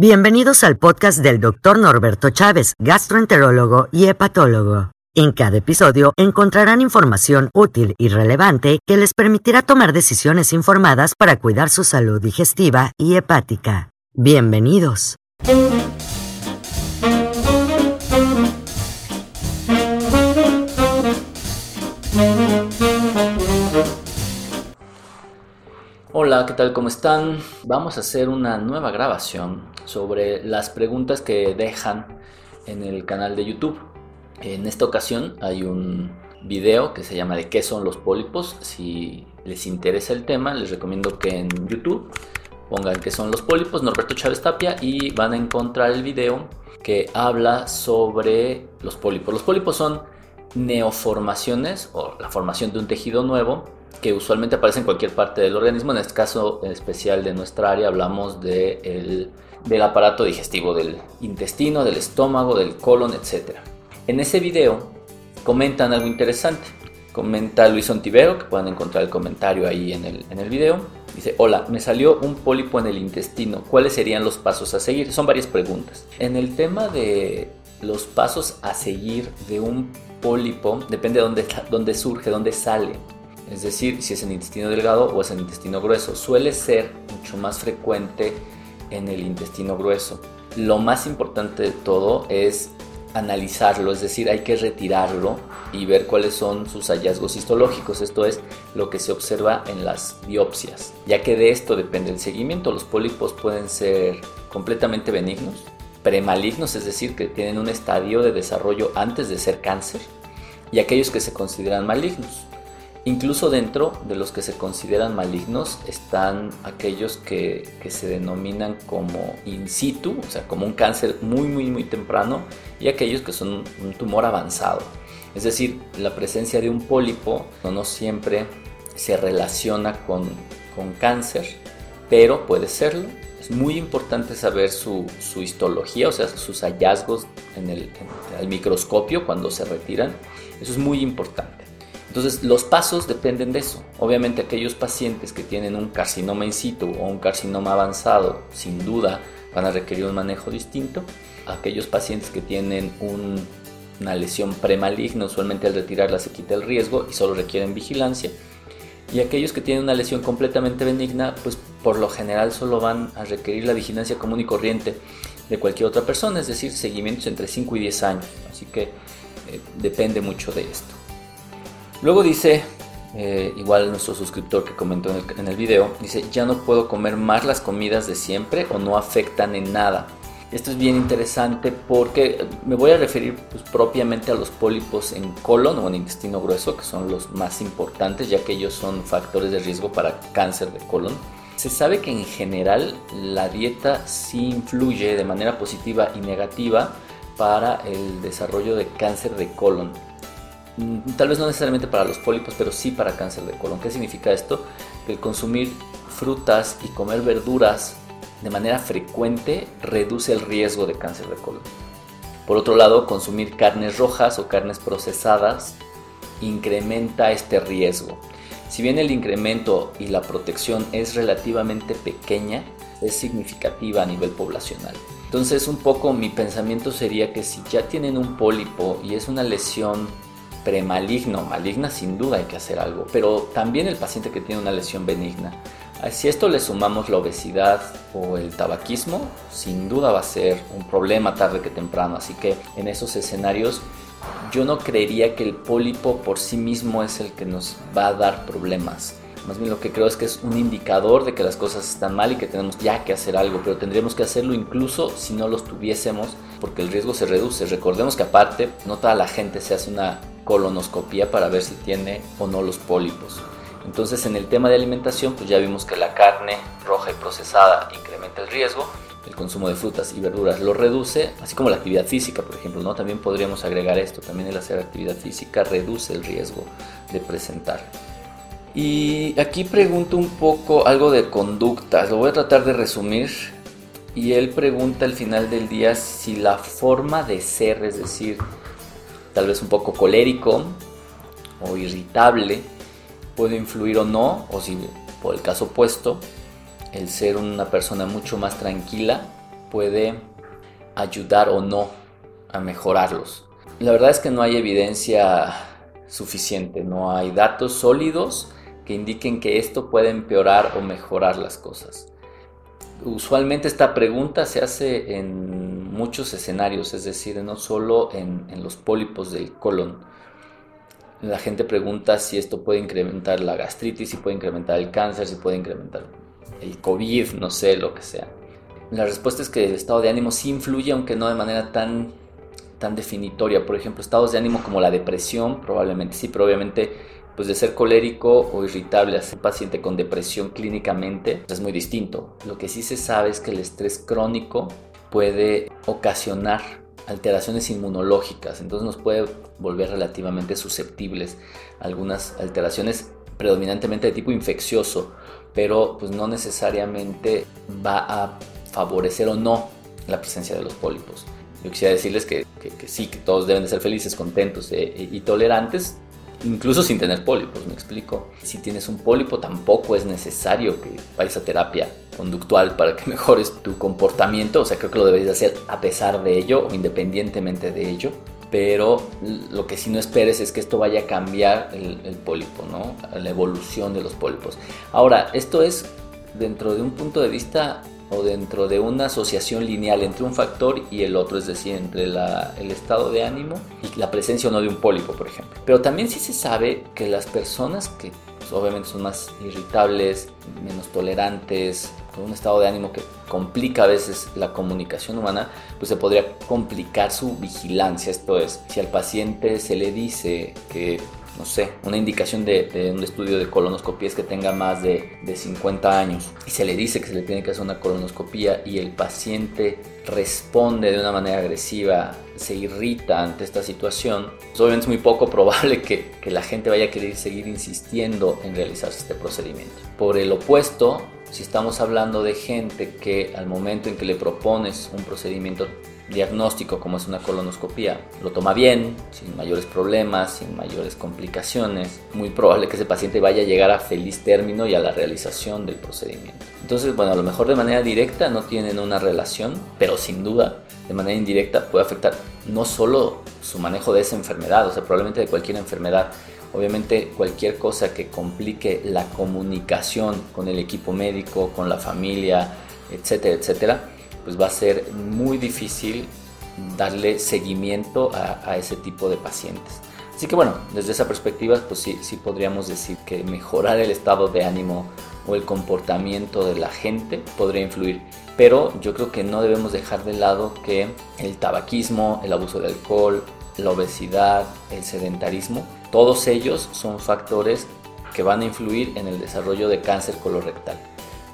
Bienvenidos al podcast del Dr. Norberto Chávez, gastroenterólogo y hepatólogo. En cada episodio encontrarán información útil y relevante que les permitirá tomar decisiones informadas para cuidar su salud digestiva y hepática. Bienvenidos. Hola, ¿qué tal? ¿Cómo están? Vamos a hacer una nueva grabación sobre las preguntas que dejan en el canal de YouTube. En esta ocasión hay un video que se llama de qué son los pólipos. Si les interesa el tema, les recomiendo que en YouTube pongan qué son los pólipos, Norberto Chávez Tapia, y van a encontrar el video que habla sobre los pólipos. Los pólipos son neoformaciones o la formación de un tejido nuevo que usualmente aparece en cualquier parte del organismo. En este caso en especial de nuestra área hablamos de del aparato digestivo, del intestino, del estómago, del colon, etc. En ese video comentan algo interesante. Comenta Luis Ontivero, que pueden encontrar el comentario ahí en el, en el video. Dice, hola, me salió un pólipo en el intestino. ¿Cuáles serían los pasos a seguir? Son varias preguntas. En el tema de los pasos a seguir de un pólipo, depende de dónde, dónde surge, dónde sale es decir, si es en intestino delgado o es en intestino grueso. Suele ser mucho más frecuente en el intestino grueso. Lo más importante de todo es analizarlo, es decir, hay que retirarlo y ver cuáles son sus hallazgos histológicos, esto es lo que se observa en las biopsias, ya que de esto depende el seguimiento. Los pólipos pueden ser completamente benignos, premalignos, es decir, que tienen un estadio de desarrollo antes de ser cáncer, y aquellos que se consideran malignos. Incluso dentro de los que se consideran malignos están aquellos que, se denominan como in situ, o sea, como un cáncer muy, muy, muy temprano, y aquellos que son un tumor avanzado. Es decir, la presencia de un pólipo no, siempre se relaciona con, cáncer, pero puede serlo. Es muy importante saber su, histología, o sea, sus hallazgos en el, en el microscopio cuando se retiran. Eso es muy importante. Entonces, los pasos dependen de eso. Obviamente, aquellos pacientes que tienen un carcinoma in situ o un carcinoma avanzado, sin duda, van a requerir un manejo distinto. Aquellos pacientes que tienen una lesión premaligna, usualmente al retirarla se quita el riesgo y solo requieren vigilancia. Y aquellos que tienen una lesión completamente benigna, pues por lo general solo van a requerir la vigilancia común y corriente de cualquier otra persona, es decir, seguimientos entre 5 y 10 años. Así que eh, depende mucho de esto. Luego dice, eh, igual nuestro suscriptor que comentó en el, video, dice, ya no puedo comer más las comidas de siempre o no afectan en nada. Esto es bien interesante porque me voy a referir pues, propiamente a los pólipos en colon o en intestino grueso, que son los más importantes, ya que ellos son factores de riesgo para cáncer de colon. Se sabe que en general la dieta sí influye de manera positiva y negativa para el desarrollo de cáncer de colon. Mm, tal vez no necesariamente para los pólipos, pero sí para cáncer de colon. ¿Qué significa esto? Que el consumir frutas y comer verduras de manera frecuente reduce el riesgo de cáncer de colon. Por otro lado, consumir carnes rojas o carnes procesadas incrementa este riesgo. Si bien el incremento y la protección es relativamente pequeña, es significativa a nivel poblacional. Entonces un poco mi pensamiento sería que si ya tienen un pólipo y es una lesión premaligno, maligna sin duda hay que hacer algo, pero también el paciente que tiene una lesión benigna. Si a esto le sumamos la obesidad o el tabaquismo, sin duda va a ser un problema tarde que temprano, así que en esos escenarios yo no creería que el pólipo por sí mismo es el que nos va a dar problemas. Más bien lo que creo es que es un indicador de que las cosas están mal y que tenemos ya que hacer algo, pero tendríamos que hacerlo incluso si no los tuviésemos, porque el riesgo se reduce. Recordemos que aparte, no toda la gente se hace una colonoscopía para ver si tiene o no los pólipos. Entonces en el tema de alimentación pues ya vimos que la carne roja y procesada incrementa el riesgo, el consumo de frutas y verduras lo reduce, así como la actividad física, por ejemplo, ¿no? También podríamos agregar esto, también el hacer actividad física reduce el riesgo de presentar. Y aquí pregunto un poco algo de conductas, lo voy a tratar de resumir. Y él pregunta al final del día si la forma de ser, es decir, tal vez un poco colérico o irritable, puede influir o no, o si por el caso opuesto, el ser una persona mucho más tranquila puede ayudar o no a mejorarlos. La verdad es que no hay evidencia suficiente, no hay datos sólidos que indiquen que esto puede empeorar o mejorar las cosas. Usualmente esta pregunta se hace en muchos escenarios, es decir, no solo en, los pólipos del colon. La gente pregunta si esto puede incrementar la gastritis, si puede incrementar el cáncer, si puede incrementar el COVID, no sé, lo que sea. La respuesta es que el estado de ánimo sí influye, aunque no de manera tan, tan definitoria. Por ejemplo, estados de ánimo como la depresión, probablemente sí, pero obviamente pues de ser colérico o irritable a ser paciente con depresión clínicamente es muy distinto. Lo que sí se sabe es que el estrés crónico puede ocasionar alteraciones inmunológicas, entonces nos puede volver relativamente susceptibles a algunas alteraciones predominantemente de tipo infeccioso, pero pues no necesariamente va a favorecer o no la presencia de los pólipos. Yo quisiera decirles que, sí, que todos deben de ser felices, contentos eh, y tolerantes, incluso sin tener pólipos, me explico. Si tienes un pólipo tampoco es necesario que vayas a terapia conductual para que mejores tu comportamiento, o sea, creo que lo deberías hacer a pesar de ello o independientemente de ello. Pero lo que sí no esperes es que esto vaya a cambiar el, el pólipo, ¿no? La evolución de los pólipos. Ahora, esto es dentro de un punto de vista o dentro de una asociación lineal entre un factor y el otro, es decir, entre el estado de ánimo y la presencia o no de un pólipo, por ejemplo. Pero también sí se sabe que las personas que pues, obviamente son más irritables, menos tolerantes, con un estado de ánimo que complica a veces la comunicación humana, pues se podría complicar su vigilancia. Esto es, si al paciente se le dice que no sé, una indicación de, un estudio de colonoscopía es que tenga más de, 50 años y se le dice que se le tiene que hacer una colonoscopía y el paciente responde de una manera agresiva, se irrita ante esta situación, pues obviamente es muy poco probable que, que la gente vaya a querer seguir insistiendo en realizarse este procedimiento. Por el opuesto, si estamos hablando de gente que al momento en que le propones un procedimiento diagnóstico como es una colonoscopía lo toma bien, sin mayores problemas, sin mayores complicaciones, muy probable que ese paciente vaya a llegar a feliz término y a la realización del procedimiento. Entonces, bueno, a lo mejor de manera directa no tienen una relación, pero sin duda de manera indirecta puede afectar no solo su manejo de esa enfermedad, o sea, probablemente de cualquier enfermedad. Obviamente cualquier cosa que complique la comunicación con el equipo médico, con la familia, etcétera, etcétera, pues va a ser muy difícil darle seguimiento a, ese tipo de pacientes. Así que bueno, desde esa perspectiva, pues sí, sí podríamos decir que mejorar el estado de ánimo o el comportamiento de la gente podría influir. Pero yo creo que no debemos dejar de lado que el tabaquismo, el abuso de alcohol, la obesidad, el sedentarismo, todos ellos son factores que van a influir en el desarrollo de cáncer colorectal.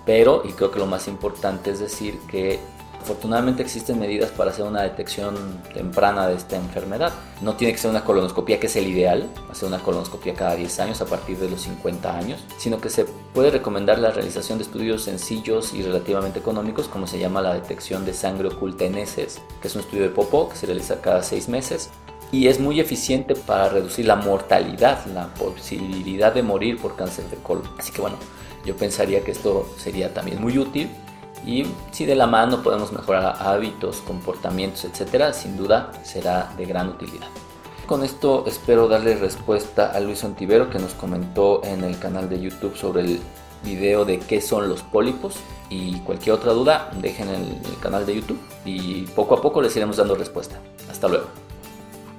Pero, y creo que lo más importante es decir que Afortunadamente existen medidas para hacer una detección temprana de esta enfermedad. No tiene que ser una colonoscopia, que es el ideal, hacer una colonoscopia cada 10 años a partir de los 50 años, sino que se puede recomendar la realización de estudios sencillos y relativamente económicos, como se llama la detección de sangre oculta en heces, que es un estudio de popó que se realiza cada 6 meses y es muy eficiente para reducir la mortalidad, la posibilidad de morir por cáncer de colon. Así que bueno, yo pensaría que esto sería también muy útil y si de la mano podemos mejorar hábitos, comportamientos, etcétera, sin duda será de gran utilidad. Con esto espero darle respuesta a Luis Ontivero que nos comentó en el canal de YouTube sobre el video de qué son los pólipos y cualquier otra duda dejen en el canal de YouTube y poco a poco les iremos dando respuesta. Hasta luego.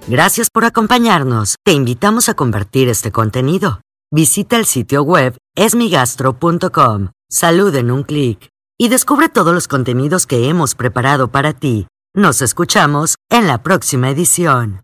Gracias por acompañarnos. Te invitamos a compartir este contenido. Visita el sitio web esmigastro.com. Salud en un clic y descubre todos los contenidos que hemos preparado para ti. Nos escuchamos en la próxima edición.